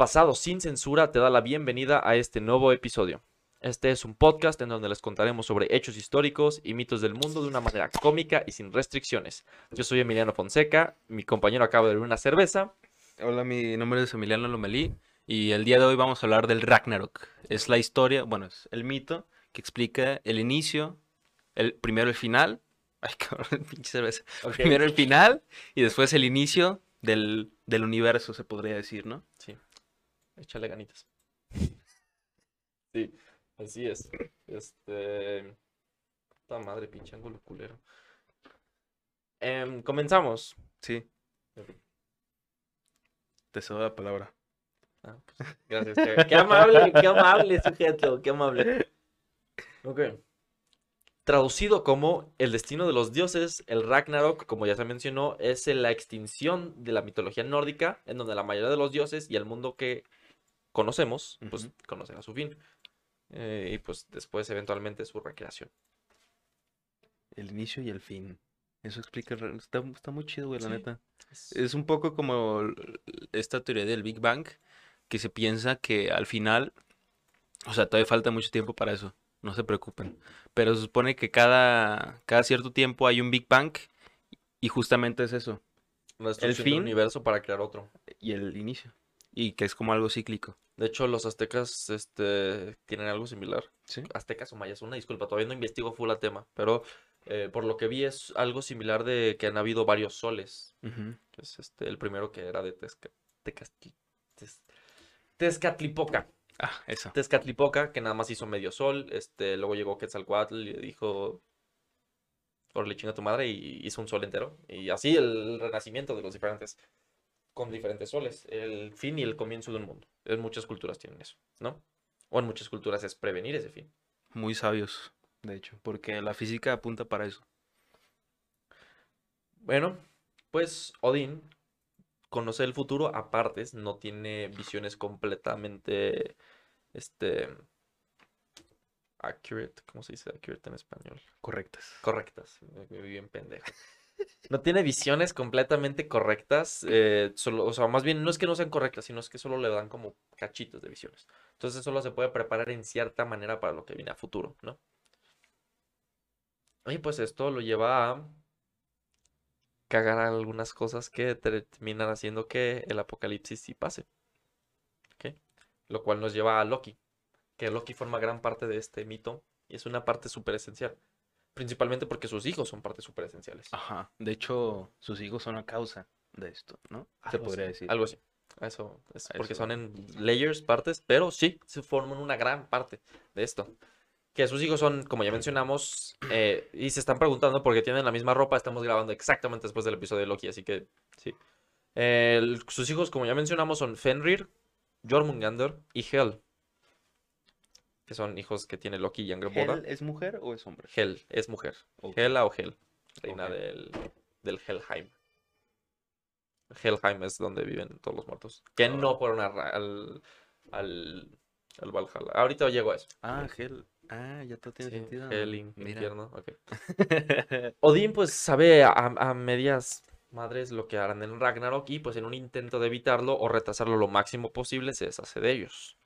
Pasado sin censura te da la bienvenida a este nuevo episodio. Este es un podcast en donde les contaremos sobre hechos históricos y mitos del mundo de una manera cómica y sin restricciones. Yo soy Emiliano Fonseca, mi compañero acaba de beber una cerveza. Hola, mi nombre es Emiliano Lomelí y el día de hoy vamos a hablar del Ragnarok. Es la historia, bueno, es el mito que explica el inicio, el primero el final. Ay, cabrón, pinche cerveza. Ok. Primero el final y después el inicio del, del universo, se podría decir, ¿no? Sí, échale ganitas. Sí, así es. Este. Puta madre, pinche ángulo culero. Em, comenzamos. Sí. Te cedo la palabra. Ah, pues, gracias. Qué, qué amable, qué amable sujeto, qué amable. Ok. Traducido como el destino de los dioses, el Ragnarok, como ya se mencionó, es la extinción de la mitología nórdica, en donde la mayoría de los dioses y el mundo que conocemos, pues Ujú. conocen a su fin. Eh, y pues después, eventualmente, su recreación. El inicio y el fin. Eso explica, el está, está muy chido, güey, la Sí. neta. Es- Es un poco como esta teoría del Big Bang, que se piensa que al final, o sea, todavía falta mucho tiempo para eso, no se preocupen. Pero se supone que cada, cada cierto tiempo hay un Big Bang y justamente es eso, del fin- universo para crear otro. y el inicio. Y que es como algo cíclico. De hecho, los aztecas este, tienen algo similar. Sí. Aztecas o mayas, una disculpa, todavía no investigo full a tema, pero eh, por lo que vi es algo similar de que han habido varios soles. que es este, el primero que era de Tezca- Tecaztli- Tez- Tezcatlipoca. Ah, eso. Tezcatlipoca, que nada más hizo medio sol. Este, luego llegó Quetzalcoatl y le dijo, le chinga tu madre y hizo un sol entero. Y así el renacimiento de los diferentes, con diferentes soles. El fin y el comienzo de un mundo. En muchas culturas tienen eso, ¿no? O en muchas culturas es prevenir ese fin. Muy sabios, de hecho, porque la física apunta para eso. Bueno, pues Odín conoce el futuro a partes, no tiene visiones completamente, este, accurate, ¿cómo se dice accurate en español? Correctas. Correctas, me me vi bien pendejo. No tiene visiones completamente correctas, eh, o sea, más bien no es que no sean correctas, sino es que solo le dan como cachitos de visiones. Entonces solo se puede preparar en cierta manera para lo que viene a futuro, ¿no? Y pues esto lo lleva a cagar algunas cosas que terminan haciendo que el apocalipsis sí pase. ¿Ok? Lo cual nos lleva a Loki, que Loki forma gran parte de este mito y es una parte súper esencial. Principalmente porque sus hijos son partes súper esenciales. Ajá. De hecho, sus hijos son a causa de esto, ¿no? Se podría así, decir. Algo así. Eso es porque son en layers, partes, pero sí, se forman una gran parte de esto. Que sus hijos son, como ya mencionamos, eh, y se están preguntando porque tienen la misma ropa. Estamos grabando exactamente después del episodio de Loki, así que sí. Sus hijos, como ya mencionamos, son Fenrir, Jormungandr y Hel. Que son hijos que tiene Loki y Angrboda. ¿Hel es mujer o es hombre? Hel es mujer. Hela o Hel, reina del, del Helheim. Helheim es donde viven todos los muertos. Que no fueron a al, al, al Valhalla. Ahorita llego a eso. Ah, Hel. Ah, ya todo tiene Sí, sentido. Hel, in- infierno. ok. Odín pues sabe a, a medias madres lo que harán en Ragnarok y pues en un intento de evitarlo o retrasarlo lo máximo posible se deshace de ellos.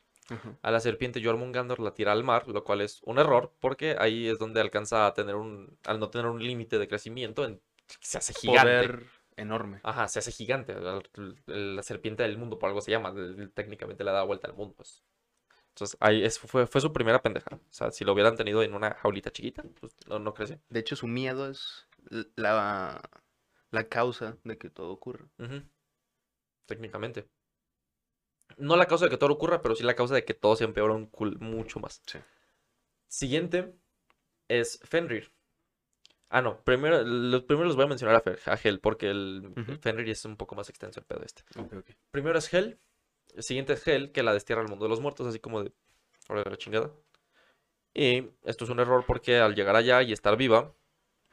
A la serpiente Jormungandr la tira al mar, lo cual es un error, porque ahí es donde alcanza a tener un, al no tener un límite de crecimiento, en- se hace gigante. Poder enorme. Ajá, se hace gigante. La, la serpiente del mundo, por algo se llama. Técnicamente le da vuelta al mundo. pues. Entonces, ahí es- fue, fue su primera pendeja. O sea, si lo hubieran tenido en una jaulita chiquita, pues no, no crece. De hecho, su miedo es la, la causa de que todo ocurra. Técnicamente. No la causa de que todo ocurra, pero sí la causa de que todo se empeora un cul- mucho más. Sí. Siguiente es Fenrir. Ah, no. Primero, los primero los voy a mencionar a, Hel, porque el. Fenrir es un poco más extenso el pedo este. Primero es Hel. El siguiente es Hel, que la destierra al mundo de los muertos, así como de. Ahora de la chingada. Y esto es un error porque al llegar allá y estar viva,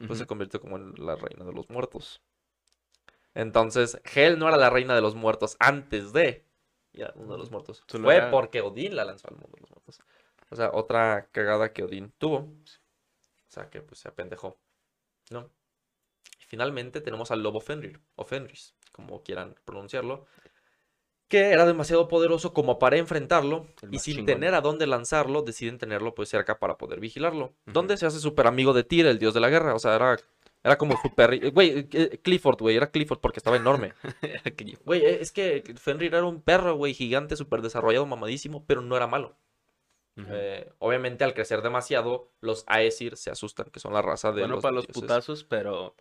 pues se convirtió como en la reina de los muertos. Entonces, Hel no era la reina de los muertos antes de ir al mundo de los muertos. Fue era- porque Odín la lanzó al mundo de los muertos. O sea, otra cagada que Odín tuvo. O sea, que pues se apendejó. ¿No? Y finalmente tenemos al lobo Fenrir, o Fenris, como quieran pronunciarlo. que era demasiado poderoso como para enfrentarlo y sin chingón. tener a dónde lanzarlo, deciden tenerlo pues cerca para poder vigilarlo. Ujú. Donde se hace súper amigo de Tyr, el dios de la guerra, o sea, era, era como súper... Güey, eh, Clifford, güey, era Clifford porque estaba enorme. Güey, eh, es que Fenrir era un perro, güey, gigante, súper desarrollado, mamadísimo, pero no era malo. Eh, obviamente al crecer demasiado, los Aesir se asustan, que son la raza de bueno, los para los dioses. putazos, pero.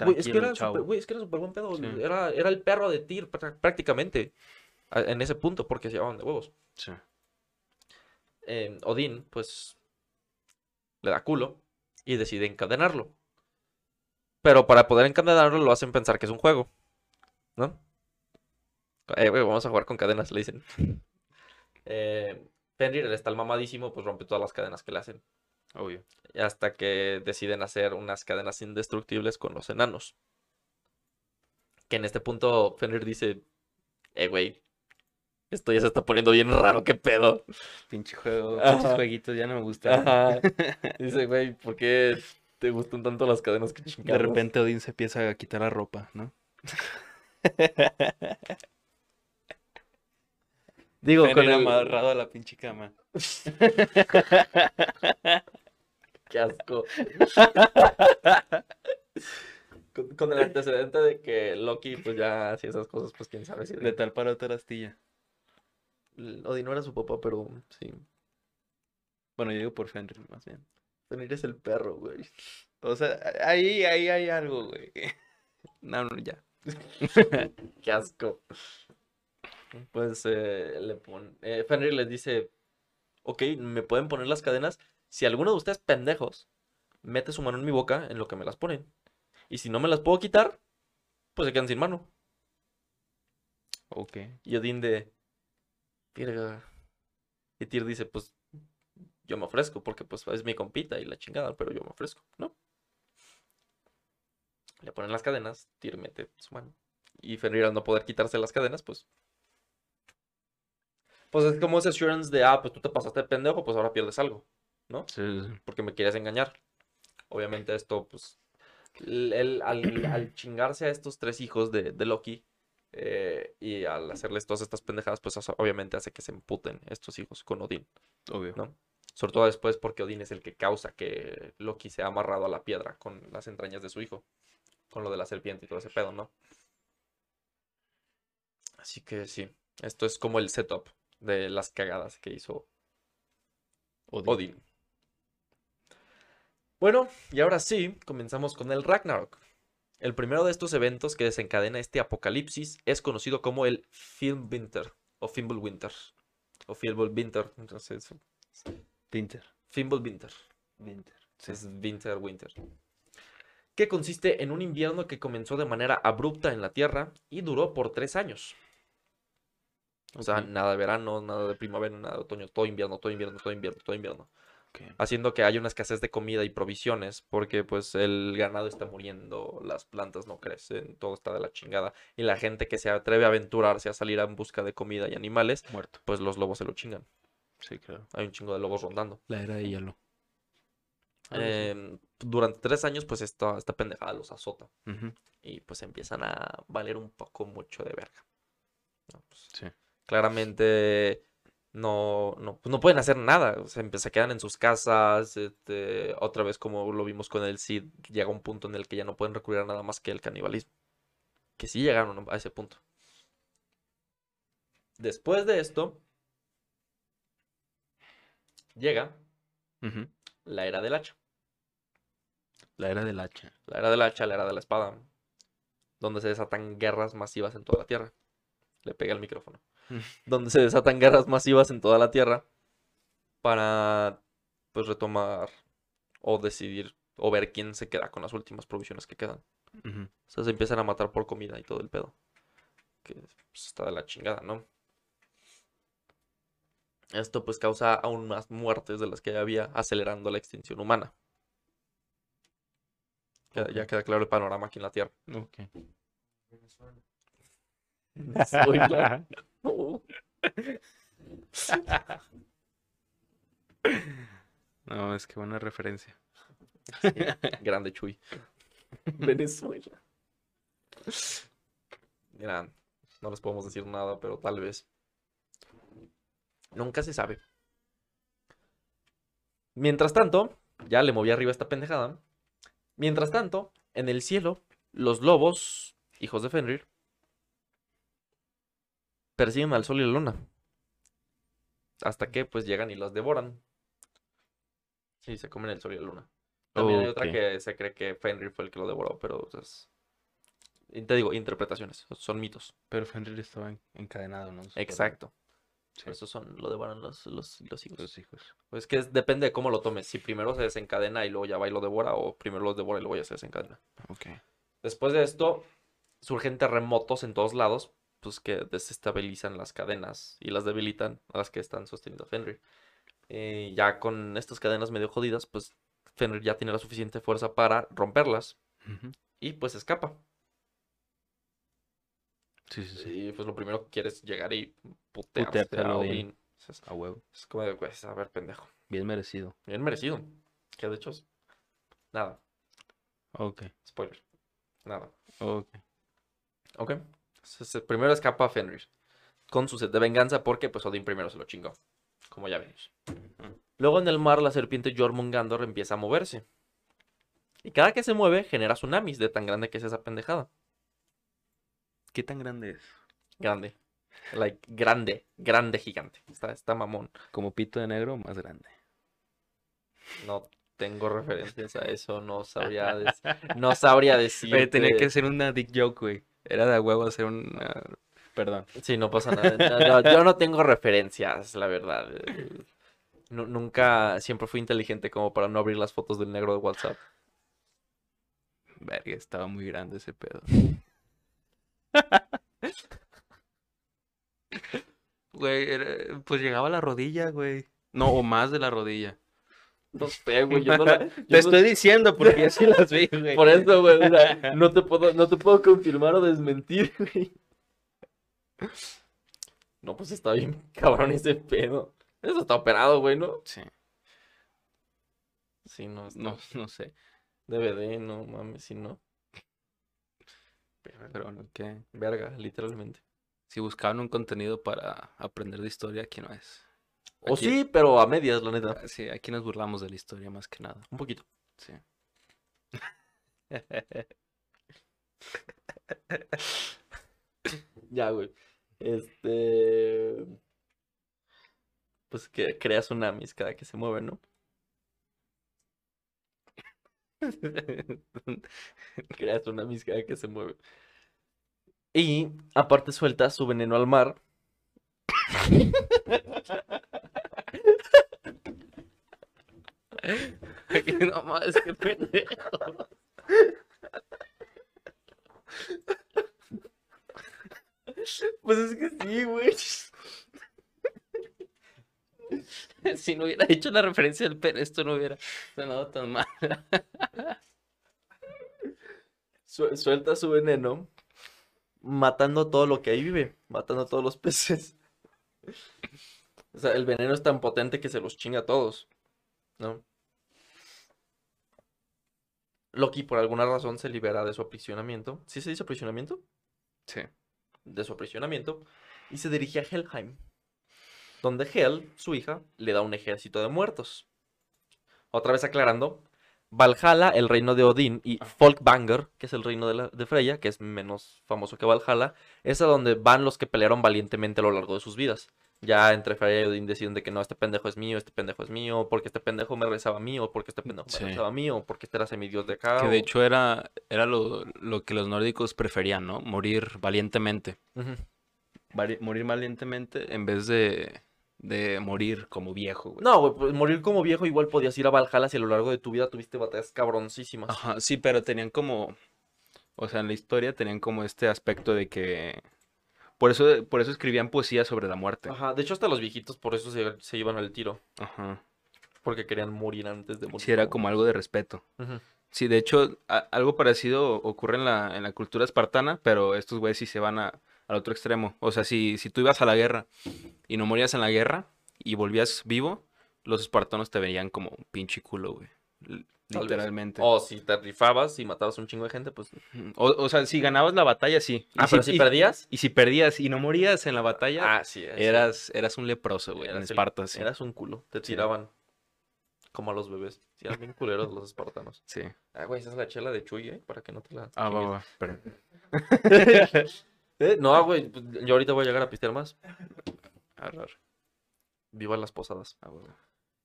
Güey, es que era súper, es que buen pedo. Sí. Era, era el perro de Tyr prá- prácticamente. En ese punto, porque se llevaban de huevos. Sí. Eh, Odín, pues, le da culo y decide encadenarlo. Pero para poder encadenarlo lo hacen pensar que es un juego. ¿No? Eh, güey, vamos a jugar con cadenas, le dicen. Eh, Fenrir, el está el mamadísimo, pues rompe todas las cadenas que le hacen. Obvio. Y hasta que deciden hacer unas cadenas indestructibles con los enanos. Que en este punto Fenrir dice, eh, güey, esto ya se está poniendo bien raro, qué pedo. Pinche juego, Ajá. pinches jueguitos ya no me gustan. Ajá. Dice, güey, ¿por qué te gustan tanto las cadenas que De chingados? repente Odín se empieza a quitar la ropa, ¿no? Digo, con el... amarrado a la pinche cama. Qué asco. con, con el antecedente de que Loki, pues ya hacía esas cosas, pues quién sabe si... De tal para otra astilla. Odín no era su papá, pero sí. Bueno, yo digo por Fenrir, más bien. Fenrir es el perro, güey. O sea, ahí, ahí hay algo, güey. No, no, ya. Qué asco. Pues eh, le pon... eh, Fenrir les dice, ok, me pueden poner las cadenas. Si alguno de ustedes pendejos mete su mano en mi boca en lo que me las ponen. Y si no me las puedo quitar, pues se quedan sin mano. Ok. Y Odín de... Virga. Y Tyr dice, pues yo me ofrezco porque pues es mi compita y la chingada, pero yo me ofrezco, ¿no? Le ponen las cadenas, Tyr mete su mano. Y Fenrir al no poder quitarse las cadenas, pues... Pues es como ese assurance de, ah, pues tú te pasaste de pendejo, pues ahora pierdes algo, ¿no? Sí. Porque me quieres engañar. Obviamente esto, pues... el- el- al, al chingarse a estos tres hijos de, de Loki, eh, y al hacerles todas estas pendejadas, pues obviamente hace que se emputen estos hijos con Odín, Obvio. ¿no? Sobre todo después porque Odín es el que causa que Loki se ha amarrado a la piedra con las entrañas de su hijo, con lo de la serpiente y todo ese pedo, ¿no? Así que sí, esto es como el setup de las cagadas que hizo Odín. Odín. Bueno, y ahora sí, comenzamos con el Ragnarok. El primero de estos eventos que desencadena este apocalipsis es conocido como el Fimbulwinter o Fimbulwinter o Fimbulwinter, entonces Winter. Fimbulwinter, Winter. es Winter Winter. Que consiste en un invierno que comenzó de manera abrupta en la Tierra y duró por tres años. O sea, nada de verano, nada de primavera, nada de otoño, todo invierno, todo invierno, todo invierno, todo invierno. Haciendo que haya una escasez de comida y provisiones, porque pues el ganado está muriendo, las plantas no crecen, todo está de la chingada, y la gente que se atreve a aventurarse a salir en busca de comida y animales, Muerto. pues los lobos se lo chingan. Sí, claro. Hay un chingo de lobos rondando. La era de hielo. Em, durante tres años, pues esta, esta pendejada los azota, y pues empiezan a valer un poco mucho de verga. ¿no? Pues, Sí. claramente no, no, pues no pueden hacer nada, o sea, se quedan en sus casas, este, otra vez como lo vimos con el Cid, llega un punto en el que ya no pueden recurrir a nada más que el canibalismo, que sí llegaron a ese punto. Después de esto, llega la era del hacha, La era del hacha. la era del hacha, la era de la espada, donde se desatan guerras masivas en toda la tierra. Le pega el micrófono. Mm. donde se desatan guerras masivas en toda la Tierra para pues retomar o decidir o ver quién se queda con las últimas provisiones que quedan. O sea, se empiezan a matar por comida y todo el pedo. Que pues, está de la chingada, ¿no? Esto pues causa aún más muertes de las que ya había, acelerando la extinción humana. Ya, queda claro el panorama aquí en la Tierra. Ok. Soy la- No. No, es que buena referencia. Grande Chuy. Venezuela. Mira, No les podemos decir nada, pero tal vez. Nunca se sabe. Mientras tanto, ya le moví arriba esta pendejada. Mientras tanto, en el cielo, los lobos, hijos de Fenrir, persiguen al sol y la luna. Hasta que pues llegan y los devoran. Sí, se comen el sol y la luna. También hay otra que se cree que Fenrir fue el que lo devoró, pero es... y Te digo, interpretaciones, son mitos. Pero Fenrir estaba en- encadenado, ¿no? Exacto. Sí. Por eso son, lo devoran los, los, los hijos. Los hijos. Pues que es- depende de cómo lo tomes. Si primero se desencadena y luego ya va y lo devora, o primero los devora y luego ya se desencadena. Ok. Después de esto, surgen terremotos en todos lados, pues que desestabilizan las cadenas y las debilitan a las que están sosteniendo a Fenrir. Eh, ya con estas cadenas medio jodidas, pues Fenrir ya tiene la suficiente fuerza para romperlas y pues escapa. Sí, sí, sí. Y pues lo primero que quiere es llegar y Putearte a Odín. Es, A huevo. es como de, pues, a ver, pendejo. Bien merecido. Bien merecido. Que de hecho. Nada, Ok. spoiler. Nada. Ok. Ok. Entonces, primero escapa Fenrir. Con su sed de venganza porque pues Odín primero se lo chingó. Como ya vimos. Luego en el mar la serpiente Jormungandr empieza a moverse. Y cada que se mueve genera tsunamis de tan grande que es esa pendejada. ¿Qué tan grande es? Grande. Like, grande. Grande, gigante. Está, está mamón. Como pito de negro, más grande. No tengo referencias a eso. No sabría, no sabría decir. Tenía que ser una dick joke, güey. Era de huevo hacer una... Perdón. Sí, no pasa nada. No, no, yo no tengo referencias, la verdad. Nu- nunca, siempre fui inteligente como para no abrir las fotos del negro de WhatsApp. Verga, estaba muy grande ese pedo. Güey, era- pues llegaba a la rodilla, güey. No, o más de la rodilla. No sé, güey. Yo no la- yo Te no- estoy diciendo porque yo sí las vi, güey. Por eso, güey. o sea, no, te puedo, no te puedo confirmar o desmentir, güey. No, pues está bien cabrón ese pedo. Eso está operado, güey, ¿no? Sí, Sí, no, está- no, no sé. DVD, no mames, si no. Pero bueno, ¿qué? Verga, literalmente. Si buscaban un contenido para aprender de historia, aquí no es. O sí, pero a medias, la neta. Sí, aquí nos burlamos de la historia más que nada. Un poquito. Sí. Ya, güey. Este. Pues que crea tsunamis cada que se mueve, ¿no? Crea tsunamis cada que se mueve. Y aparte suelta su veneno al mar. no mames, qué pendejo. Pues es que sí, güey. Si no hubiera hecho la referencia del pene, esto no hubiera sonado tan mal. Su- suelta su veneno. Matando todo lo que ahí vive. Matando a todos los peces. O sea, el veneno es tan potente que se los chinga a todos. ¿No? Loki, por alguna razón, se libera de su aprisionamiento. ¿Sí se dice aprisionamiento? Sí. De su aprisionamiento. Y se dirige a Helheim. Donde Hel, su hija, le da un ejército de muertos. Otra vez aclarando. Valhalla, el reino de Odín, y Folkvanger, que es el reino de, la- de Freya, que es menos famoso que Valhalla, es a donde van los que pelearon valientemente a lo largo de sus vidas. Ya entre Freya y Odín deciden de que no, este pendejo es mío, este pendejo es mío, porque este pendejo me rezaba a mí, o porque este pendejo me rezaba a mí, o porque este era semidios de acá. Que o- de hecho era, era lo, lo que los nórdicos preferían, ¿no? Morir valientemente. Vari- morir valientemente en vez de, de morir como viejo, güey. No, güey, pues morir como viejo igual podías ir a Valhalla si a lo largo de tu vida tuviste batallas cabroncísimas. Ajá, sí, pero tenían como, o sea, en la historia tenían como este aspecto de que, por eso, por eso escribían poesía sobre la muerte. Ajá, de hecho hasta los viejitos por eso se, se iban al tiro, Ajá. porque querían morir antes de morir. Sí, era como algo de respeto. Ujú. Sí, de hecho, a- algo parecido ocurre en la, en la cultura espartana, pero estos güeyes sí se van a- al otro extremo. O sea, si, si tú ibas a la guerra y no morías en la guerra y volvías vivo, los espartanos te veían como un pinche culo, güey. Literalmente. O si te rifabas y matabas un chingo de gente, pues. O, o sea, si ganabas la batalla, sí. Y Ah, pero si y- perdías. Y si perdías y no morías en la batalla, Ah, sí. eras, eras un leproso, güey, en el- Esparta, sí. Eras un culo. Te tiraban como a los bebés. Sí, eran bien culeros los espartanos. Sí. Ah, güey, esa es la chela de Chuy, ¿eh? Para que no te la. Ah, va, va. ¿Eh? No, güey. pues, Yo ahorita voy a llegar a pistear más. Arrar. Viva las posadas. Ah.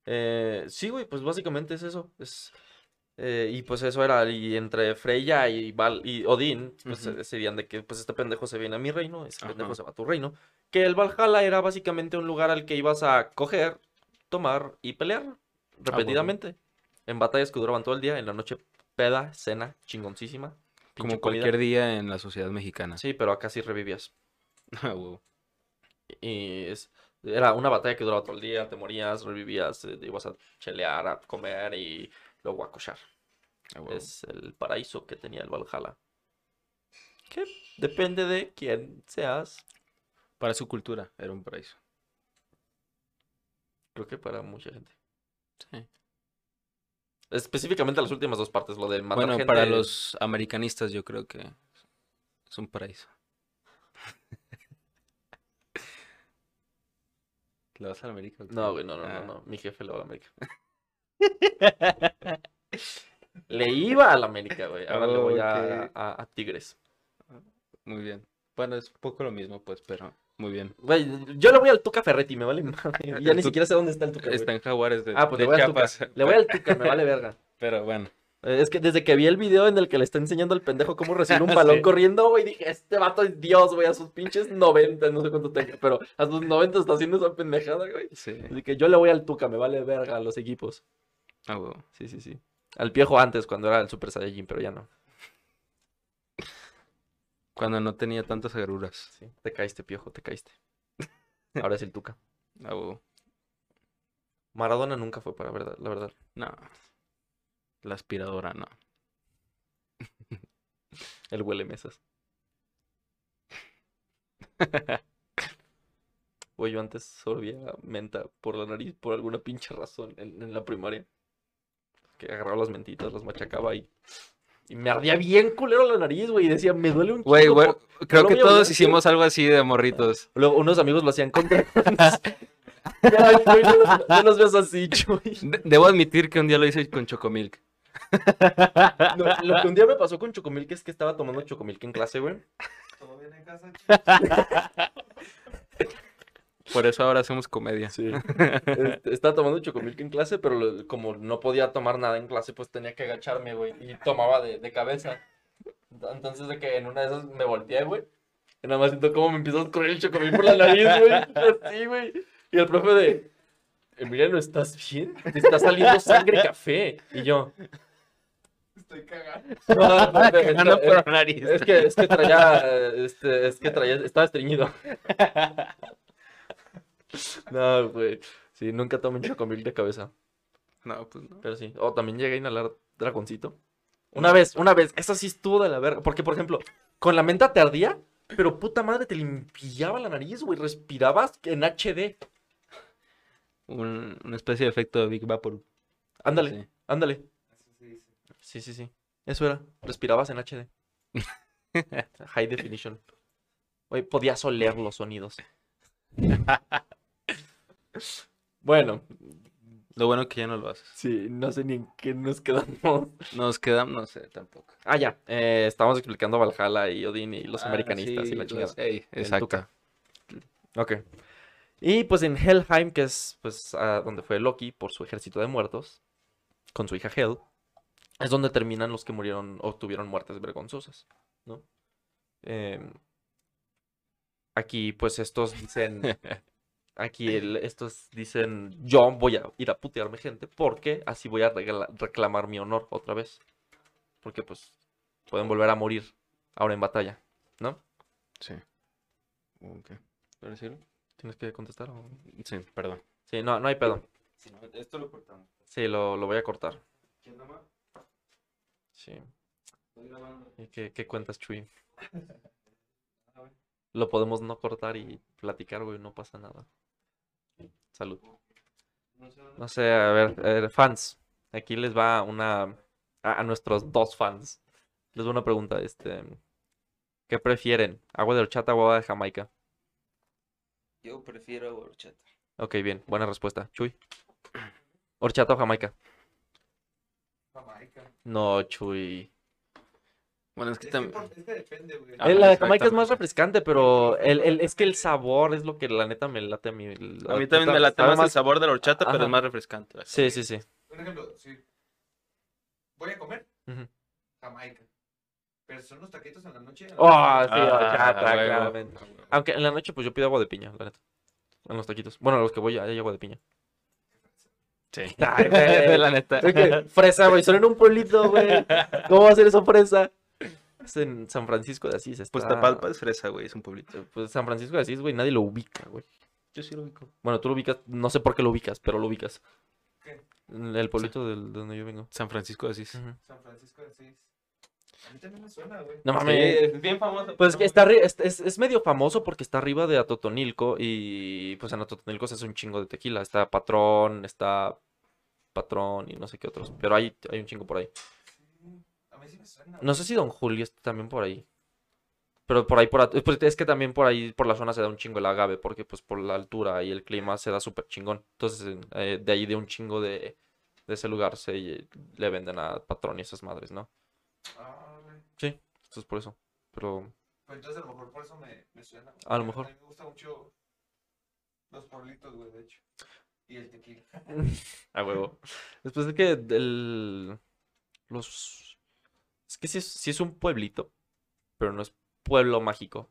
Eh, sí, güey, pues básicamente es eso. Es, eh, y pues eso era, y entre Freya y, Val, y Odín, pues Ujú. decidían de que pues este pendejo se viene a mi reino, ese pendejo se va a tu reino. Que el Valhalla era básicamente un lugar al que ibas a coger, tomar y pelear huevo. repetidamente. En batallas que duraban todo el día, en la noche peda, cena, chingoncísima. Como comida. cualquier día en la sociedad mexicana. Sí, pero acá sí revivías. Y es, era una batalla que duraba todo el día, te morías, revivías, eh, ibas a chelear, a comer y luego a cochar. Ah, huevo. Es el paraíso que tenía el Valhalla. Que depende de quién seas. Para su cultura era un paraíso. Creo que para mucha gente. Sí. Específicamente las últimas dos partes, lo de matar Bueno, gente. para los americanistas yo creo que es un paraíso. ¿Le vas a la América? No, güey, no, no, Ah. no, no. Mi jefe le va a la América. Le iba a la América, güey. Ahora le voy a- a Tigres. Muy bien. Bueno, es un poco lo mismo, pues, pero muy bien. Güey, yo le voy al Tuca Ferretti, me vale madre. Ya ni siquiera sé dónde está el Tuca. güey. Está en Jaguares de, Ah, pues de le voy al Tuca. Le voy al Tuca, me vale verga. Pero bueno. Eh, Es que desde que vi el video en el que le está enseñando al pendejo cómo recibir un balón Sí. corriendo, güey, dije, este vato es Dios, güey, a sus pinches 90, no sé cuánto tenga, pero a sus 90 está haciendo esa pendejada, güey. Sí. Así que yo le voy al Tuca, me vale verga a los equipos. Ah. Sí, sí, sí. Al Piejo antes, cuando era el Super Saiyajin, pero ya no. Cuando no tenía tantas agruras. Sí, te caíste, Piojo, te caíste. Ahora es el Tuca. Ah, huevo. Maradona nunca fue para verdad, la verdad. No. La aspiradora, no. El huele mesas. Güey, yo antes sorbía menta por la nariz por alguna pinche razón en, en la primaria. Que agarraba las mentitas, las machacaba y, y me ardía bien culero la nariz, güey. Y decía, me duele un Güey, chingo güey, por-". creo que todos hicimos algo así de morritos. Luego unos amigos lo hacían contra. Ay, güey, no, los- no los veas así, Chuy. De- debo admitir que un día lo hice con Chocomilk. No, lo que un día me pasó con Chocomilk es que estaba tomando Chocomilk en clase, güey. ¿Todo bien en casa? Por eso ahora hacemos comedia. Sí. Estaba tomando chocomilk en clase, pero como no podía tomar nada en clase, pues tenía que agacharme, güey. Y tomaba de, de cabeza. Entonces, de que en una de esas me volteé, güey. Y nada más siento cómo me empieza a escurrir el chocomilk por la nariz, güey. Así, güey. Y el profe de. Emiliano, ¿estás bien? Te está saliendo sangre café. Y yo. Estoy cagando. No, profe, Cagando es, por la nariz. es que, es que traía. Este, es que traía. Estaba estreñido. No, güey. Sí, nunca tomen chocomilk de cabeza. No, pues no. Pero sí. O también llegué a inhalar dragoncito. Una vez, una vez. Esa sí estuvo de la verga. Porque, por ejemplo, con la menta te ardía, pero puta madre te limpiaba la nariz, güey. Respirabas en HD. Un- una especie de efecto de Big Vapor. Ándale, Sí. ándale. Eso se dice. Sí, sí, sí. Eso era. Respirabas en HD. High definition. Güey, podías oler los sonidos. bueno, Lo bueno que ya no lo haces. sí, no sé ni en qué nos quedamos. Nos quedamos, no sé, tampoco. Ah, ya. eh, estábamos explicando a Valhalla y Odín y los Ah, americanistas sí, y la chingada. exacto. Ok. Y pues en Helheim, que es pues a donde fue Loki por su ejército de muertos, con su hija Hel, es donde terminan los que murieron o tuvieron muertes vergonzosas, ¿no? Em, aquí pues estos dicen, aquí el- estos dicen, yo voy a ir a putearme gente porque así voy a regla- reclamar mi honor otra vez. Porque pues pueden volver a morir ahora en batalla, ¿no? Sí. Ok. ¿Puedo decirlo? ¿Tienes que contestar? o- Sí, perdón. Sí, no, no hay pedo. No, esto lo cortamos. Sí, lo, lo voy a cortar. ¿Quién nomás? Sí. Estoy grabando. ¿Y qué, qué cuentas, Chuy? Lo podemos no cortar y platicar, güey, no pasa nada. Salud. No sé a ver, a ver, fans. aquí les va una a, nuestros dos fans. Les va una pregunta, este, ¿qué prefieren? ¿Agua de horchata o agua de Jamaica? Yo prefiero horchata. Ok, bien, buena respuesta. Chuy. ¿Horchata o Jamaica? Jamaica. No, Chuy. Bueno, es que también... es que depende, güey. Ajá, la de Jamaica es más refrescante, pero el, el- es que el sabor es lo que la neta me late a mí. A mí también me late más el sabor de la horchata, pero es más refrescante. Sí, sí, sí. Por ejemplo, si voy a comer. Jamaica. Pero son unos taquitos en la noche. Oh, sí, Ah, horchata, claramente. Aunque en la noche, pues yo pido agua de piña, la neta. En los taquitos. Bueno, a los que voy hay agua de piña. Sí. Ay, güey. la neta. Es que, fresa, güey, solo en un pueblito, güey. ¿Cómo va a ser eso fresa? Es en San Francisco de Asís. Está... Pues Tapalpa es fresa, güey, es un pueblito. Pues San Francisco de Asís, güey, nadie lo ubica, güey. Yo sí lo ubico. Bueno, tú lo ubicas, no sé por qué lo ubicas, pero lo ubicas. ¿Qué? El pueblito del- de donde yo vengo. San Francisco de Asís. San Francisco de Asís. A mí también me suena, güey. No Sí, mames. es bien famoso. Pues que está es, es- es medio famoso porque está arriba de Atotonilco y pues en Atotonilco se hace un chingo de tequila. Está Patrón, está Patrón y no sé qué otros. Pero hay, hay un chingo por ahí. Sí, A mí sí me suena. No sé si Don Julio está también por ahí. Pero por ahí, por pues es que también por ahí, por la zona se da un chingo el agave, porque pues por la altura y el clima se da súper chingón. Entonces, eh, de ahí de un chingo de, de ese lugar se le venden a Patrón y esas madres, ¿no? Ah, güey. Sí, esto es por eso. Pero, Pues entonces a lo mejor por eso me, me suena. A lo mejor. A mí me gusta mucho los pueblitos, güey, de hecho. Y el tequila. a huevo. Después de que el, los... Es que sí es, sí es un pueblito, pero no es pueblo mágico.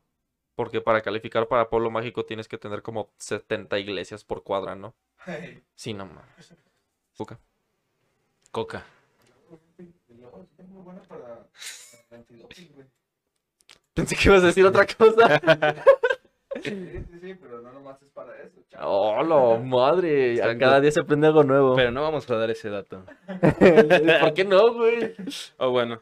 Porque para calificar para pueblo mágico tienes que tener como 70 iglesias por cuadra, ¿no? Hey. Sí, no mames. Fuca. Coca. Güey. Pensé que ibas a decir otra cosa. Sí, sí, sí, pero no nomás es para eso, chaval. ¡Oh, la madre! Cada día se aprende algo nuevo. Pero no vamos a dar ese dato. ¿Por qué no, güey? O bueno.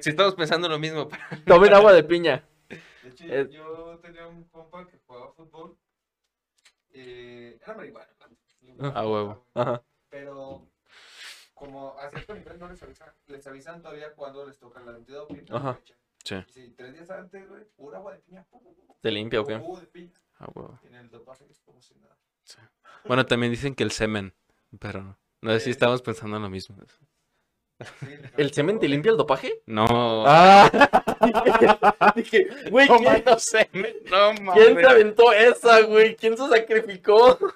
Si estamos pensando lo mismo. Tomen agua de piña. De hecho, Eh. yo tenía un compa que jugaba fútbol. Eh, era marihuana, A huevo. Ajá. Pero como a cierto nivel no les avisan, les avisan todavía cuando les toca la antidoping. Ajá. Sí. Y si tres días antes, güey, pura agua de piña. ¿Te limpia o qué? jugo de piña. Ah, huevo. En el dopaje es como si nada. Bueno, también dicen que el semen, pero no sé si Sí. estamos pensando en lo mismo. ¿El semen te limpia el dopaje? No. ¡Ah! Dije, güey, ¿quién, no quién se aventó esa, güey? ¿Quién se sacrificó?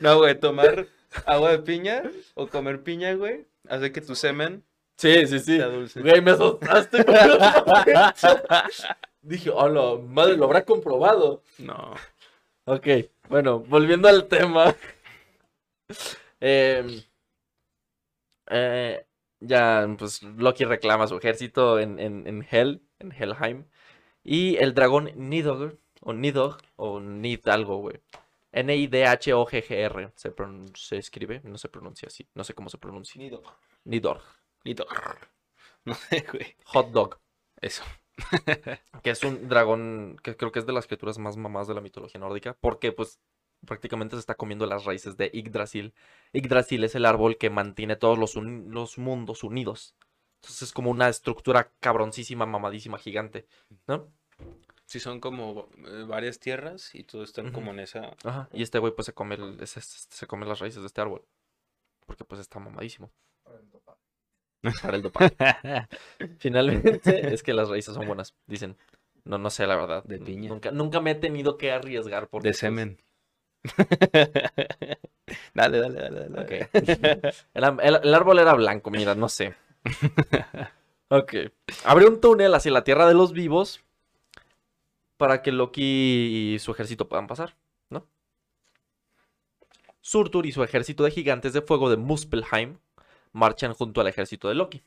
No, güey, tomar agua de piña o comer piña, güey, hace que tu semen Sí, sí, sí. sea dulce. Güey, me asustaste. güey. Dije, hola, madre, lo habrá comprobado. No. Ok, bueno, volviendo al tema. Em, eh, ya, pues Loki reclama su ejército en, en, en Hell, en Helheim. Y el dragón Nidhogg, o Nidhogg, o Nid algo, güey. N-I-D-H-O-G-G-R. Se, se escribe, no se pronuncia así. No sé cómo se pronuncia. Nido. Nidhogg. Nito. No sé, güey. Hot dog. Eso. Que es un dragón que creo que es de las criaturas más mamás de la mitología nórdica. Porque, pues, prácticamente se está comiendo las raíces de Yggdrasil. Yggdrasil es el árbol que mantiene todos los, los mundos unidos. Entonces es como una estructura cabroncísima, mamadísima, gigante. ¿No? Sí, son como eh, varias tierras y todos están como en esa. Ajá. Y este güey, pues, se come, el- es- se come las raíces de este árbol. Porque, pues, está mamadísimo. Para el dopaje. Para el dopaje. Finalmente, es que las raíces son buenas, dicen. No, no sé, la verdad. De piña. Nunca, nunca me he tenido que arriesgar porque, De pues, semen. dale, dale, dale, dale. Ok. Era- el, el árbol era blanco, mira, no sé. Ok. Abre un túnel hacia la tierra de los vivos para que Loki y su ejército puedan pasar, ¿no? Surtur y su ejército de gigantes de fuego de Muspelheim marchan junto al ejército de Loki.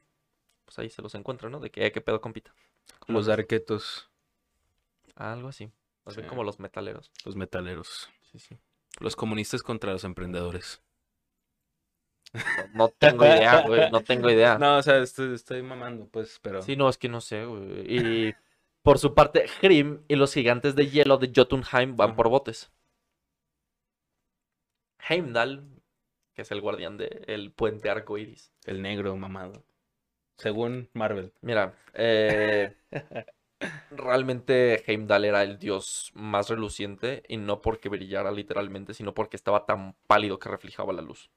Pues ahí se los encuentran, ¿no? De que, "Eh, ¿qué pedo, compita? ¿Cómo Los andas?". arquetos, Algo así. Más bien Sí. como los metaleros. los metaleros. Sí, sí. Los comunistas contra los emprendedores. No, no tengo idea, güey. No tengo idea. No, o sea, estoy, estoy mamando, pues, pero. Sí, no, es que no sé, güey. Y por su parte, Grim y los gigantes de hielo de Jotunheim van por botes. Heimdall que es el guardián del puente arcoiris. El negro mamado. Según Marvel. Mira, eh, realmente Heimdall era el dios más reluciente y no porque brillara literalmente, sino porque estaba tan pálido que reflejaba la luz.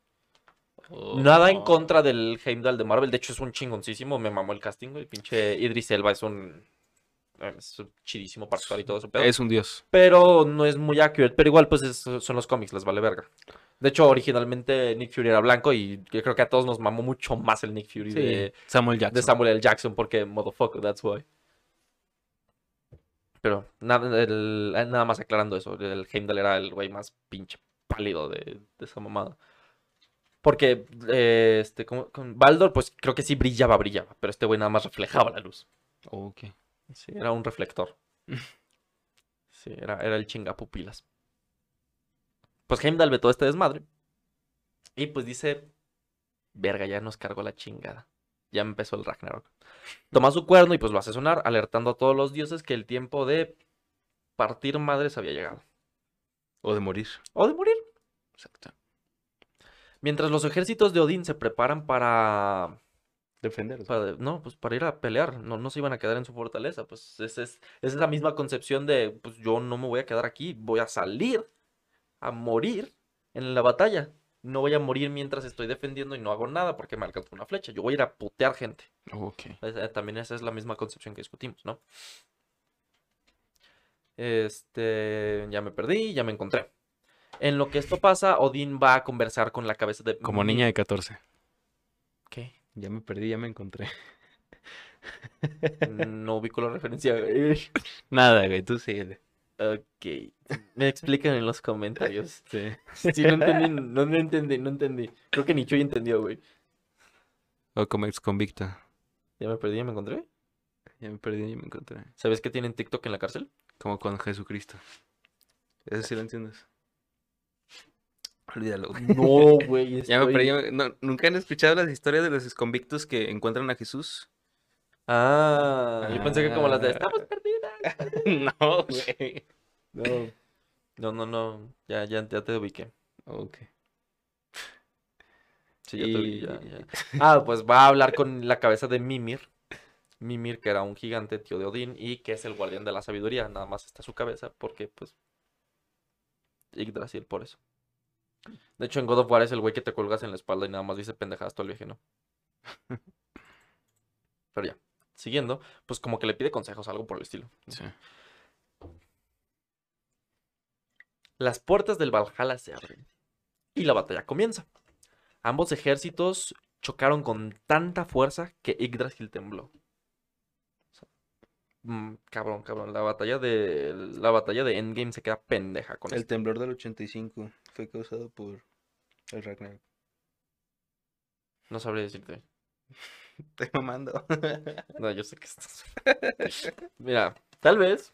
Nada en Oh. contra del Heimdall de Marvel, de hecho es un chingoncísimo, me mamó el casting, el pinche Idris Elba es un, es chidísimo para actuar y todo eso, pedo. Es un dios. pero no es muy accurate, pero igual pues es- son los cómics, les vale verga. De hecho, originalmente Nick Fury era blanco y yo creo que a todos nos mamó mucho más el Nick Fury Sí. de, Samuel Jackson. de Samuel L. Jackson porque motherfucker, that's why. Pero nada, el- eh, nada más aclarando eso, el Heimdall era el güey más pinche pálido de, de esa mamada. Porque eh, este, con Baldor, pues creo que sí brillaba, brillaba, pero este güey nada más reflejaba la luz. Ok. Sí, era un reflector. Sí, era, era el chingapupilas. Pues Heimdall ve todo este desmadre. Y pues dice, verga, ya nos cargó la chingada. Ya empezó el Ragnarok. Toma su cuerno y pues lo hace sonar, alertando a todos los dioses que el tiempo de partir madres había llegado. O de morir. O de morir. Exacto. Mientras los ejércitos de Odín se preparan para Defender. para- no, pues para ir a pelear, no, no se iban a quedar en su fortaleza, pues esa es, esa es la misma concepción de, pues yo no me voy a quedar aquí, voy a salir a morir en la batalla. No voy a morir mientras estoy defendiendo y no hago nada porque me alcanzó una flecha. Yo voy a ir a putear gente. Ok. Esa- También esa es la misma concepción que discutimos, ¿no? Este, ya me perdí, ya me encontré. En lo que esto pasa, Odín va a conversar con la cabeza de... Como niña de 14. ¿Qué? Ya me perdí, ya me encontré. No ubico la referencia. güey. Nada, güey, tú síguele. Ok. Me explican en los comentarios. Sí. Sí, no entendí, no, no entendí, no entendí. Creo que ni Chuy entendió, güey. O como ex convicto. Ya me perdí, ya me encontré. Ya me perdí, ya me encontré. ¿Sabes que tienen TikTok en la cárcel? Como con Jesucristo. Eso sí lo entiendes. Olvídalo, güey. No, güey. Ya me estoy- perdí. ya me- no, ¿Nunca han escuchado las historias de los exconvictos que encuentran a Jesús? Ah, yo pensé que como las de estamos perdidas. no, güey. No. No, no, no. Ya, ya, ya te ubiqué. Ok. Sí, ya te ubiqué, ya, ya. Ah, pues va a hablar con la cabeza de Mimir. Mimir, que era un gigante tío de Odín y que es el guardián de la sabiduría. Nada más está su cabeza porque, pues, Yggdrasil por eso. De hecho, en God of War es el güey que te cuelgas en la espalda y nada más dice pendejadas todo el viaje, ¿no? Pero ya, siguiendo, pues como que le pide consejos, algo por el estilo. Sí. Las puertas del Valhalla se abren y la batalla comienza. Ambos ejércitos chocaron con tanta fuerza que Yggdrasil tembló. O sea, mm, cabrón, cabrón, la batalla de la batalla de Endgame se queda pendeja con El esto. temblor del 85 fue causado por el Ragnarok. No sabría decirte. Estoy mamando. No, yo sé que estás. Mira, tal vez.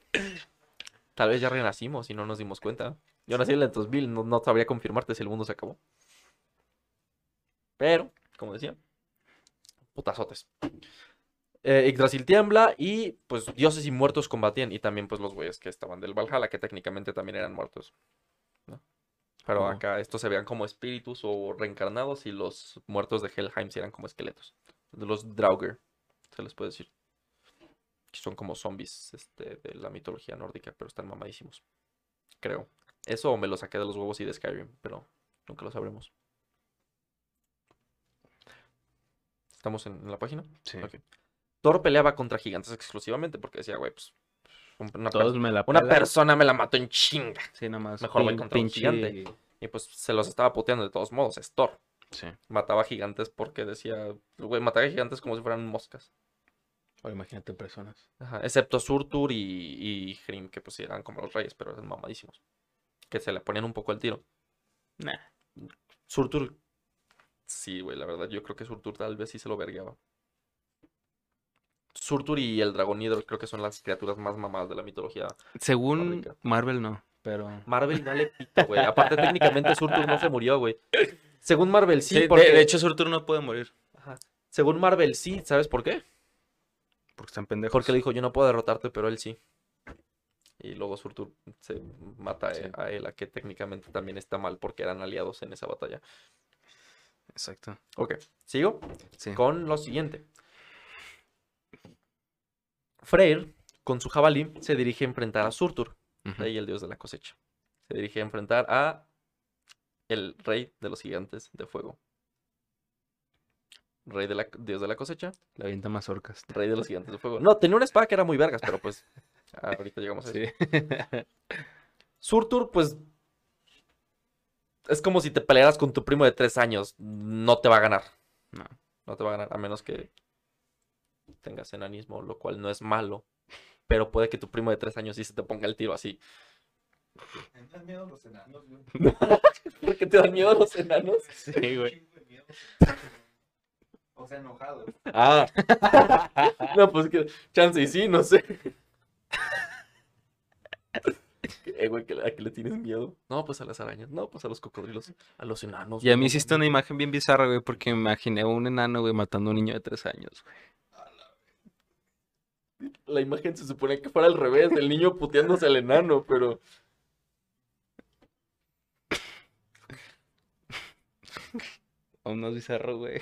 Tal vez ya renacimos y no nos dimos cuenta. Yo nací en el 2000, no, no sabría confirmarte si el mundo se acabó. Pero, como decía, putazotes. Eh, Yggdrasil tiembla y pues dioses y muertos combatían. Y también pues los güeyes que estaban del Valhalla, que técnicamente también eran muertos. ¿no? Pero acá estos se veían como espíritus o reencarnados y los muertos de Helheim se eran como esqueletos. De los Draugr, se les puede decir. Que son como zombies este, de la mitología nórdica, pero están mamadísimos. Creo. Eso me lo saqué de los huevos y de Skyrim, pero nunca lo sabremos. ¿Estamos en, la página? Sí. Ok. Thor peleaba contra gigantes exclusivamente porque decía, güey, pues un- una, Todos per- me la una pelan. persona me la mató en chinga. Sí, nada más. Mejor voy contra un pinche- gigante. Y pues se los estaba puteando de todos modos, es Thor. Sí. Mataba gigantes porque decía, güey, mataba gigantes como si fueran moscas. O imagínate personas. Ajá, excepto Surtur y, y Hrim, que pues eran como los reyes, pero eran mamadísimos. Que se le ponían un poco al tiro. Nah. Surtur, sí, güey, la verdad, yo creo que Surtur tal vez sí se lo vergueaba. Surtur y el dragón Hidro creo que son las criaturas más mamadas de la mitología. Según Nórdica. Marvel, no. Pero. Marvel dale pito, güey. Aparte, técnicamente Surtur no se murió, güey. Según Marvel sí, porque... de, hecho, Surtur no puede morir. Ajá. Según Marvel sí, ¿sabes por qué? Porque están pendejos. Porque le dijo, yo no puedo derrotarte, pero él sí. Y luego Surtur se mata a- Sí. a él, a que técnicamente también está mal porque eran aliados en esa batalla. Exacto. Ok, sigo Sí. con lo siguiente. Freyr, con su jabalí, se dirige a enfrentar a Surtur, Ujú. rey el dios de la cosecha. Se dirige a enfrentar a el rey de los gigantes de fuego. Rey de la dios de la cosecha, Le avienta mazorcas. rey de los gigantes de fuego. No, tenía una espada que era muy vergas, pero pues ahorita llegamos a eso. Sí. Surtur, pues es como si te pelearas con tu primo de tres años. No te va a ganar. No. No te va a ganar, a menos que tengas enanismo, lo cual no es malo. Pero puede que tu primo de tres años sí se te ponga el tiro así. Me dan miedo los enanos, güey. ¿Por qué te dan miedo los enanos? Sí, güey. O sea, enojados. Ah. no, pues que chance y sí, no sé. Eh, güey, ¿que- ¿a qué le tienes miedo? No, pues a las arañas. No, pues a los cocodrilos. A los enanos. Y a mí hiciste una imagen bien bizarra, güey, porque me imaginé a un enano, güey, matando a un niño de tres años. güey. La imagen se supone que fuera al revés, el niño puteándose al enano, pero. Aún más bizarro, güey.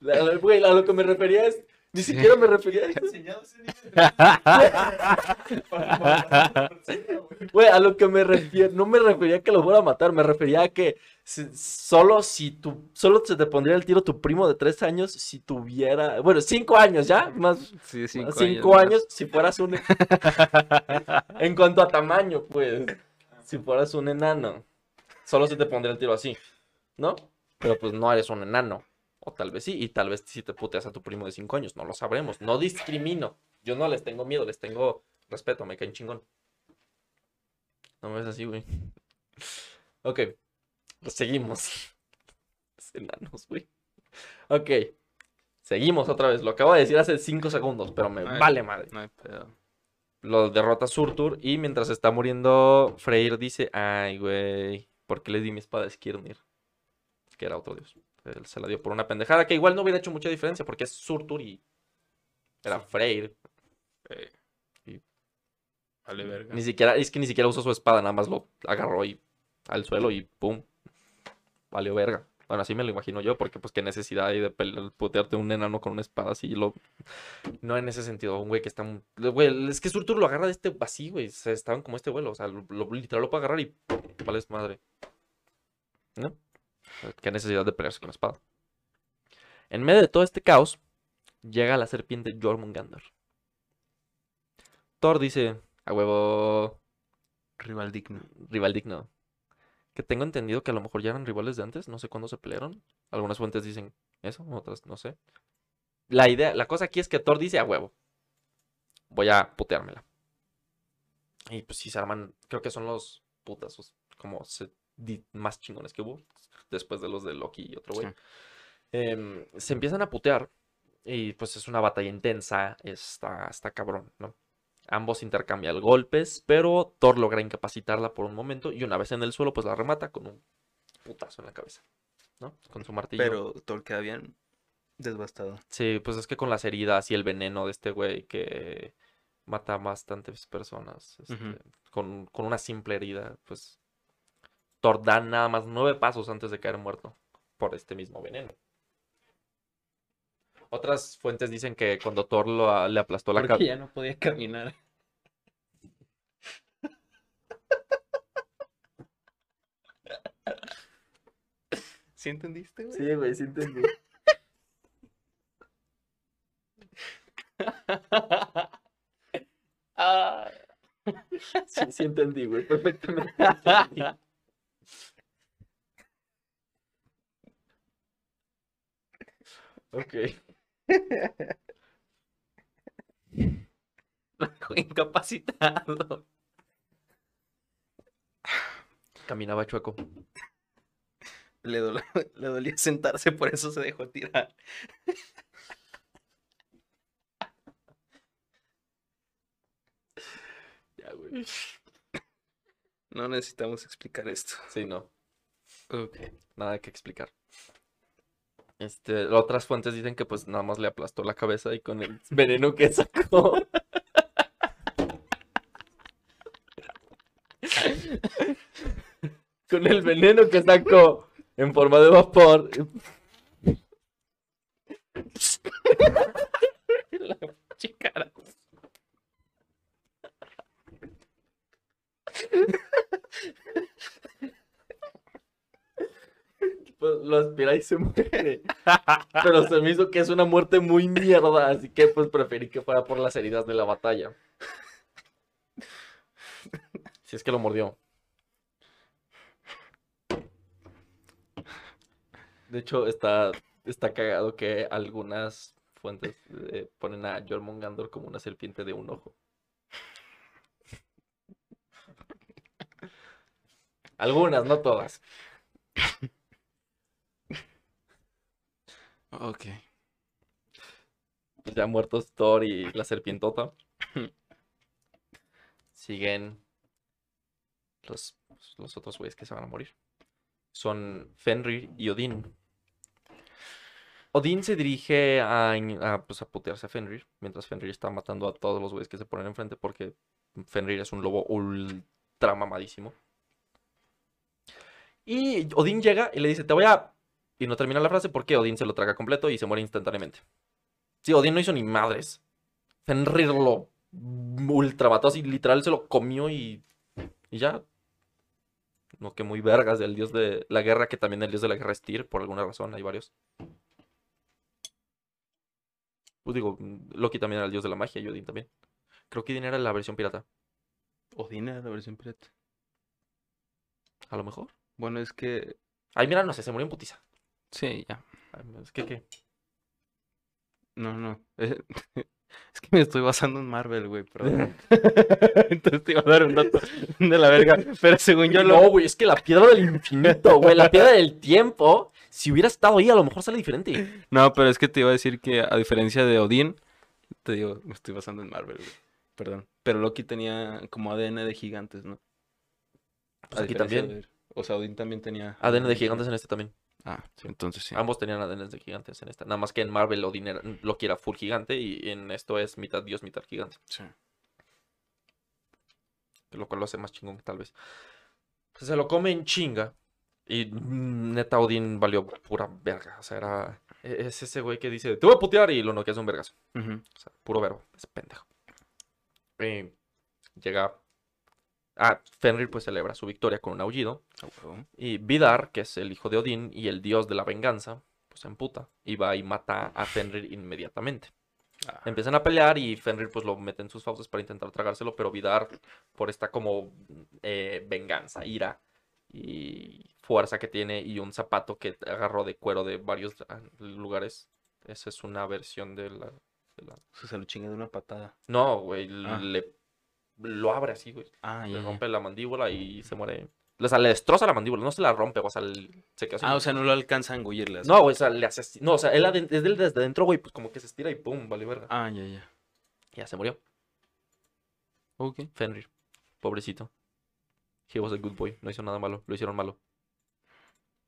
La- Güey, a lo que me refería es. Ni siquiera me refería a ¿Te he eso. güey. A lo que me refiero. No me refería a que lo fuera a matar, me refería a que si- solo si tu. Solo se te pondría el tiro tu primo de tres años si tuviera. Bueno, cinco años ya. Más Sí, cinco, cinco, años, si fueras un. en cuanto a tamaño, pues. Si fueras un enano. Solo se te pondría el tiro así. ¿No? Pero pues no eres un enano. O tal vez sí. Y tal vez si te puteas a tu primo de cinco años. No lo sabremos. No discrimino. Yo no les tengo miedo, les tengo respeto. Me caen chingón. No me ves así, güey. Ok. Pues seguimos. Los enanos, güey. Ok. Seguimos otra vez. Lo acabo de decir hace cinco segundos, pero me vale madre. No hay pedo. Lo derrota Surtur y mientras está muriendo, Freyr dice, ay, güey, ¿por qué le di mi espada a Skirnir? Que era otro dios. Él se la dio por una pendejada que igual no hubiera hecho mucha diferencia porque es Surtur y era Freyr. Eh, Y- Vale, verga. Ni siquiera, es que ni siquiera usó su espada, nada más lo agarró y al suelo y pum. Valió verga. Bueno, así me lo imagino yo, porque pues qué necesidad hay de putearte un enano con una espada así. Lo... No en ese sentido, un güey que está... Güey, es que Surtur lo agarra de este así, güey. Se estaban como este vuelo. O sea, lo, lo- literal lo puede agarrar y vale es madre. ¿No? Qué necesidad de pelearse con la espada. En medio de todo este caos, llega la serpiente Jormungandr. Thor dice, a huevo, Rival digno. rival digno. Que tengo entendido que a lo mejor ya eran rivales de antes, no sé cuándo se pelearon. Algunas fuentes dicen eso, otras no sé. La idea, la cosa aquí es que Thor dice a huevo. Voy a puteármela. Y pues si se arman, creo que son los putazos como se, di- más chingones que hubo después de los de Loki y otro güey. Sí. Em, se empiezan a putear y pues es una batalla intensa, está, está cabrón, ¿no? Ambos intercambian golpes, pero Thor logra incapacitarla por un momento y una vez en el suelo pues la remata con un putazo en la cabeza, ¿no? Con su martillo. Pero Thor queda bien desbastado. Sí, pues es que con las heridas y el veneno de este güey que mata a bastantes personas, este, con, con una simple herida, pues Thor da nada más nueve pasos antes de caer muerto por este mismo veneno. Otras fuentes dicen que cuando Thor lo le aplastó la cabeza. ya no podía caminar. ¿Sí entendiste, güey? Sí, güey, sí entendí. Ah. Sí, sí entendí, güey, perfectamente. entendí. Ok. Incapacitado. Caminaba chueco. Le, dol- le dolía sentarse, por eso se dejó tirar. Ya, güey. No necesitamos explicar esto. Sí, no. Ok. Nada que explicar. Este, otras fuentes dicen que pues nada más le aplastó la cabeza y con el veneno que sacó. con el veneno que sacó en forma de vapor. La chicara. Pues lo aspira y se muere. Pero se me hizo que es una muerte muy mierda, así que pues preferí que fuera por las heridas de la batalla. Si es que lo mordió. De hecho, está, está cagado que algunas fuentes eh, ponen a Jormungandor como una serpiente de un ojo. Algunas, no todas. Ok. ya muertos Thor y la serpientota. Siguen los, los otros güeyes que se van a morir. Son Fenrir y Odín. Odín se dirige a, a, pues, a putearse a Fenrir, mientras Fenrir está matando a todos los güeyes que se ponen enfrente porque Fenrir es un lobo ultra mamadísimo. Y Odín llega y le dice, te voy a... Y no termina la frase porque Odín se lo traga completo y se muere instantáneamente. Sí, Odín no hizo ni madres. Fenrir lo ultra mató así, literal se lo comió y, y ya. No, que muy vergas del dios de la guerra, que también el dios de la guerra es Tyr, por alguna razón, hay varios. Pues digo, Loki también era el dios de la magia y Odín también. Creo que Odín era la versión pirata, Odín era la versión pirata. a lo mejor. Bueno, es que. Ay, mira, no sé, se murió en putiza. Sí, ya. Es que, ¿qué? No, no. Es, es que me estoy basando en Marvel, güey, perdón. Entonces te iba a dar un dato de la verga. Pero según yo lo. No, güey, es que la piedra del infinito, güey, la piedra del tiempo, si hubiera estado ahí, a lo mejor sale diferente. No, pero es que te iba a decir que a diferencia de Odín, te digo, me estoy basando en Marvel, güey. Perdón. Pero Loki tenía como ADN de gigantes, ¿no? Pues aquí también. de- O sea, Odín también tenía. ADN de gigantes en este también. Ah, sí, entonces sí. Ambos tenían ADN de gigantes en esta. Nada más que en Marvel Odin era, Loki era full gigante y en esto es mitad dios, mitad gigante. Sí. Lo cual lo hace más chingón, tal vez. Pues se lo come en chinga. Y mm, neta Odin valió pura verga. O sea, era... e- Es ese güey que dice, te voy a putear y lo noqueas de un vergazo. O sea, puro verbo. Es pendejo. Eh, llega... Ah, Fenrir pues celebra su victoria con un aullido. Y Vidar, que es el hijo de Odín y el dios de la venganza, pues se emputa y va y mata a Fenrir inmediatamente. Ah, Empiezan a pelear y Fenrir pues lo mete en sus fauces para intentar tragárselo, pero Vidar, por esta como eh, venganza, ira y fuerza que tiene y un zapato que agarró de cuero de varios ah, lugares, esa es una versión de la... de la- o sea, se lo chinga de una patada. No, güey, Ah. le... Lo abre así, güey. Ah. Le rompe la mandíbula y se muere. O sea, le destroza la mandíbula, no se la rompe, o sea, se queda así. Ah, o sea, no lo alcanza a engullirle. así. No, güey, o sea, le hace así. No, o sea, él desde, desde dentro, güey, pues como que se estira y pum, vale verga. Ah, ya, ya. Ya se murió. Ok. Fenrir. Pobrecito. He was a good boy. No hizo nada malo. Lo hicieron malo.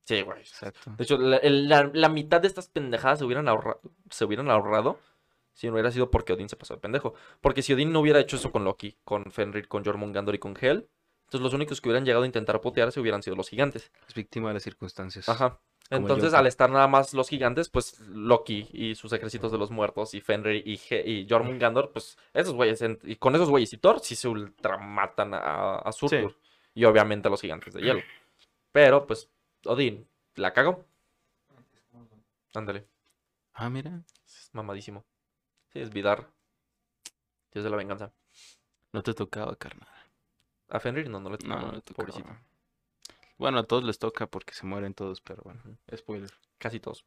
Sí, güey. Exacto. De hecho, la- la mitad de estas pendejadas se hubieran, ahorra- se hubieran ahorrado si no hubiera sido porque Odín se pasó de pendejo. Porque si Odín no hubiera hecho eso con Loki, con Fenrir, con Jormungandor y con Hel, entonces los únicos que hubieran llegado a intentar putearse hubieran sido los gigantes. Es víctima de las circunstancias. Ajá. Entonces, al estar nada más los gigantes, pues Loki y sus ejércitos de los muertos, y Fenrir y, y Jormungandor, pues esos güeyes, y con esos güeyes y Thor, sí se ultramatan a, a Surtur. Y obviamente a los gigantes de hielo. Pero, pues, Odín, la cagó. Ándale, Ah, mira. es mamadísimo. Sí, es Vidar. Dios de la venganza. No te tocaba, carnal. A Fenrir no, no le No, tocó, no le tocaba. pobrecito. Bueno, a todos les toca porque se mueren todos, pero bueno. Spoiler. Casi todos.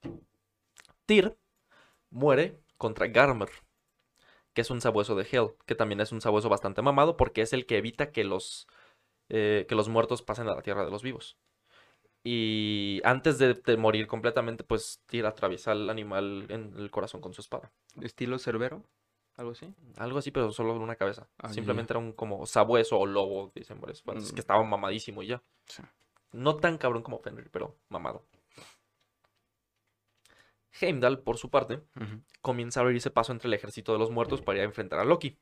Tyr muere contra Garmer, que es un sabueso de Hell, que también es un sabueso bastante mamado porque es el que evita que los, eh, que los muertos pasen a la tierra de los vivos. Y antes de, de morir completamente, pues Tyr atraviesa al animal en el corazón con su espada. ¿Estilo Cerbero? ¿Algo así? Algo así, pero solo en una cabeza. Ah, Simplemente era un como sabueso o lobo, dicen por eso. Es Mm. que estaba mamadísimo y ya. Sí. No tan cabrón como Fenrir, pero mamado. Heimdall, por su parte, comienza a abrirse paso entre el ejército de los muertos para ir a enfrentar a Loki.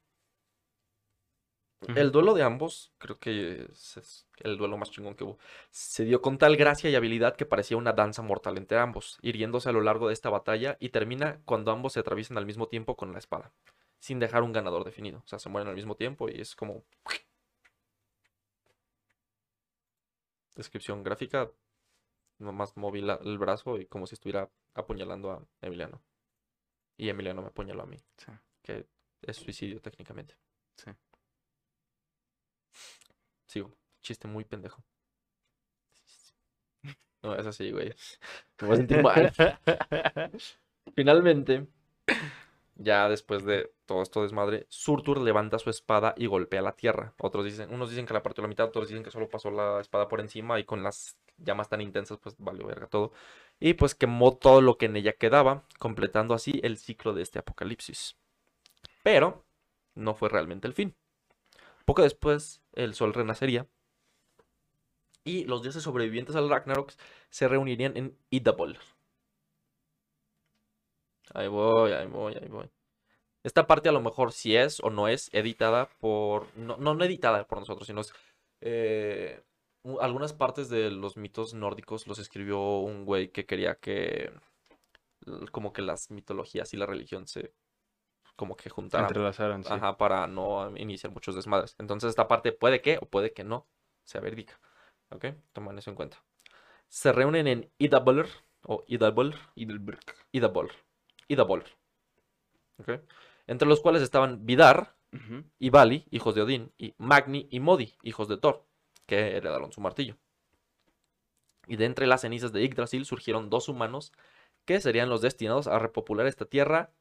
El duelo de ambos, creo que es, es el duelo más chingón que hubo, se dio con tal gracia y habilidad que parecía una danza mortal entre ambos, hiriéndose a lo largo de esta batalla y termina cuando ambos se atraviesan al mismo tiempo con la espada, sin dejar un ganador definido. O sea, se mueren al mismo tiempo y es como... Descripción gráfica, nomás moví la- el brazo y como si estuviera apuñalando a Emiliano. Y Emiliano me apuñaló a mí, Sí. que es suicidio técnicamente. Sí. Sigo. Chiste muy pendejo. No, es así, güey. Me voy a sentir mal. Finalmente, ya después de todo esto desmadre, Surtur levanta su espada y golpea la tierra. Otros dicen, unos dicen que la partió la mitad, otros dicen que solo pasó la espada por encima y con las llamas tan intensas, pues valió verga todo. Y pues quemó todo lo que en ella quedaba, completando así el ciclo de este apocalipsis. Pero no fue realmente el fin. Poco después, el sol renacería y los dioses sobrevivientes al Ragnarok se reunirían en Idabol. Ahí voy, ahí voy, ahí voy. Esta parte a lo mejor sí es o no es editada por... No, no, editada por nosotros, sino es... eh, algunas partes de los mitos nórdicos los escribió un güey que quería que... Como que las mitologías y la religión se... Como que juntaran. Sí. Ajá, para no iniciar muchos desmadres. Entonces esta parte puede que o puede que no sea verídica. ¿Ok? Toman eso en cuenta. Se reúnen en Idabol o Idabol. Idabol, Idabol. ¿Ok? Entre los cuales estaban Vidar y Vali, hijos de Odín, y Magni y Modi, hijos de Thor, que heredaron su martillo. Y de entre las cenizas de Yggdrasil surgieron dos humanos que serían los destinados a repopular esta tierra,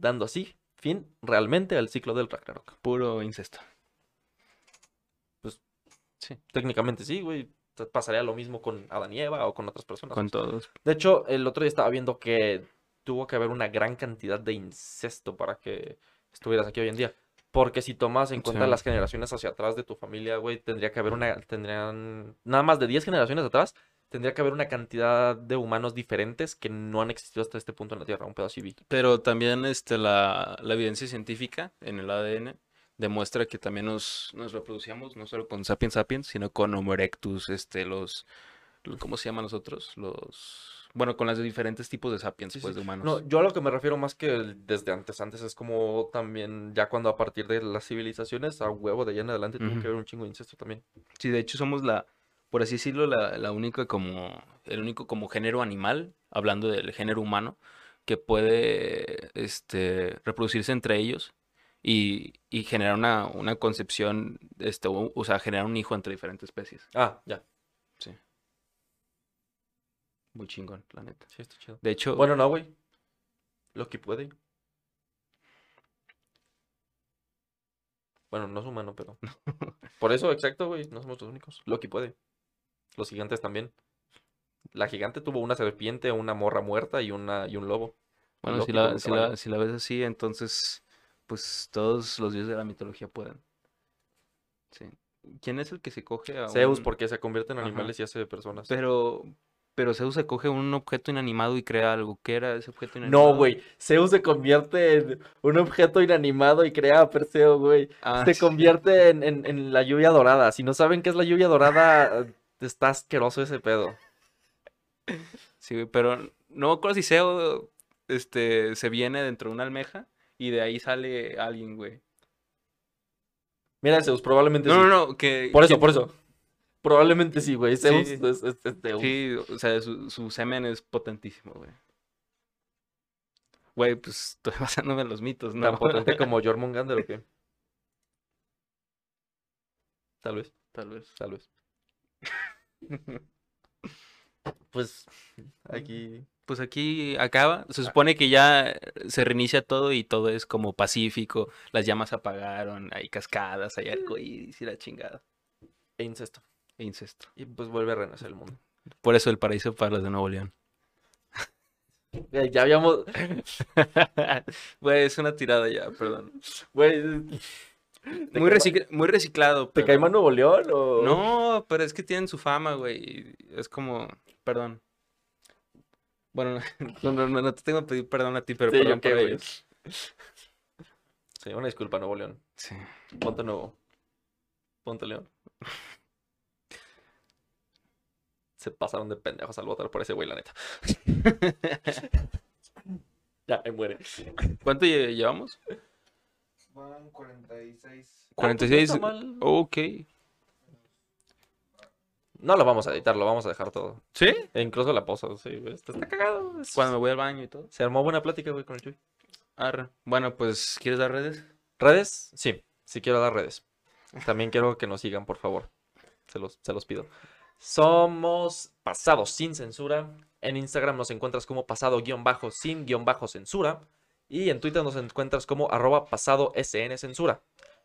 dando así fin realmente al ciclo del Ragnarok. Puro incesto. Técnicamente sí, güey. Pasaría lo mismo con Adán y Eva o con otras personas. Con todos. De hecho, el otro día estaba viendo que tuvo que haber una gran cantidad de incesto para que estuvieras aquí hoy en día. Porque si tomas en cuenta Sí. las generaciones hacia atrás de tu familia, güey, tendría que haber una, tendrían, nada más de 10 generaciones atrás, tendría que haber una cantidad de humanos diferentes que no han existido hasta este punto en la Tierra, un así vi. Pero también este, la, la evidencia científica en el ADN demuestra que también nos, nos reproducíamos no solo con Sapiens sapiens, sino con Homo erectus, este, los, lo- ¿cómo se llaman los otros? Los, bueno, con los diferentes tipos de sapiens, Sí, pues, sí. de humanos. No, yo a lo que me refiero más que desde antes, antes es como también ya cuando a partir de las civilizaciones, a huevo de allá en adelante, tuvo Ujú. que haber un chingo de incesto también. Sí, de hecho somos la, por así decirlo, la, la única como, el único como género animal, hablando del género humano, que puede, este, reproducirse entre ellos y, y generar una, una concepción, este, o, o sea, generar un hijo entre diferentes especies. Ah, ya. Sí. Muy chingón, la neta. Sí, está chido. De hecho, Bueno, no, güey. Lo que puede. Bueno, no es humano, pero. Por eso, exacto, güey. No somos los únicos. Loki puede. Los gigantes también. La gigante tuvo una serpiente, una morra muerta y una y un lobo. bueno, si la, si la, caballo. si la ves así, entonces, pues todos los dioses de la mitología pueden. Sí. ¿Quién es el que se coge a Zeus, un- porque se convierte en Ajá. animales y hace personas. Pero, pero Zeus se coge un objeto inanimado y crea algo. ¿Qué era ese objeto inanimado? No, güey. Zeus se convierte en un objeto inanimado y crea a Perseo, güey. Ah, Se sí. convierte en, en- en la lluvia dorada. Si no saben qué es la lluvia dorada, está asqueroso ese pedo. Sí, güey, pero no acuerdo si Zeus este, se viene dentro de una almeja y de ahí sale alguien, güey. Mira, Zeus, probablemente No, sí. no, no, que... Por eso, que- por eso. Probablemente sí, güey. Zeus Sí. es, es- es Zeus. Sí, o sea, su, su semen es potentísimo, güey. Güey, pues estoy basándome en los mitos, ¿no? Tan potente como Jormungandr o qué. Tal vez, Tal vez. tal vez. Pues aquí. Pues aquí acaba. Se supone que ya se reinicia todo y todo es como pacífico. Las llamas apagaron, hay cascadas, hay arcoíris y la chingada. E incesto. E incesto. Y pues vuelve a renacer el mundo. Por eso el paraíso para los de Nuevo León. Ya habíamos. Güey, es una tirada ya, perdón. Güey. ¿Te, Muy, cae, recicl- muy reciclado. ¿Te pero- cae más Nuevo León o.? No, pero es que tienen su fama, güey. Es como, perdón. Bueno, no, no, no, no te tengo que pedir perdón a ti, pero Sí, perdón por ellos. Sí, una disculpa, Nuevo León. Sí. Ponte nuevo. Ponte León. Se pasaron de pendejos al votar por ese güey, la neta. ya, ahí muere. ¿Cuánto lle- llevamos? Van 46. 46. Ah, pues. Ok. No lo vamos a editar, lo vamos a dejar todo. ¿Sí? E incluso la posa, sí, güey. Está, está cagado. es- Cuando me voy al baño y todo. Se armó buena plática, güey, con el Chuy. Arre. Bueno, pues, ¿quieres dar redes? ¿Redes? Sí, sí quiero dar redes. También quiero que nos sigan, por favor. Se los, se los pido. Somos Pasado Sin Censura. En Instagram nos encuentras como pasado guion bajo Y en Twitter nos encuentras como arroba pasado SN censura.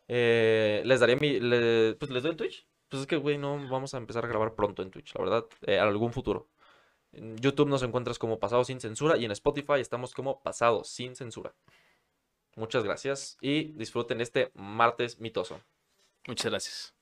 Eh, les daré mi... le- pues les doy el Twitch. Pues es que, güey, no vamos a empezar a grabar pronto en Twitch, la verdad. eh, algún futuro. En YouTube nos encuentras como Pasado Sin Censura y en Spotify estamos como Pasado Sin Censura. Muchas gracias y disfruten este martes mitoso. Muchas gracias.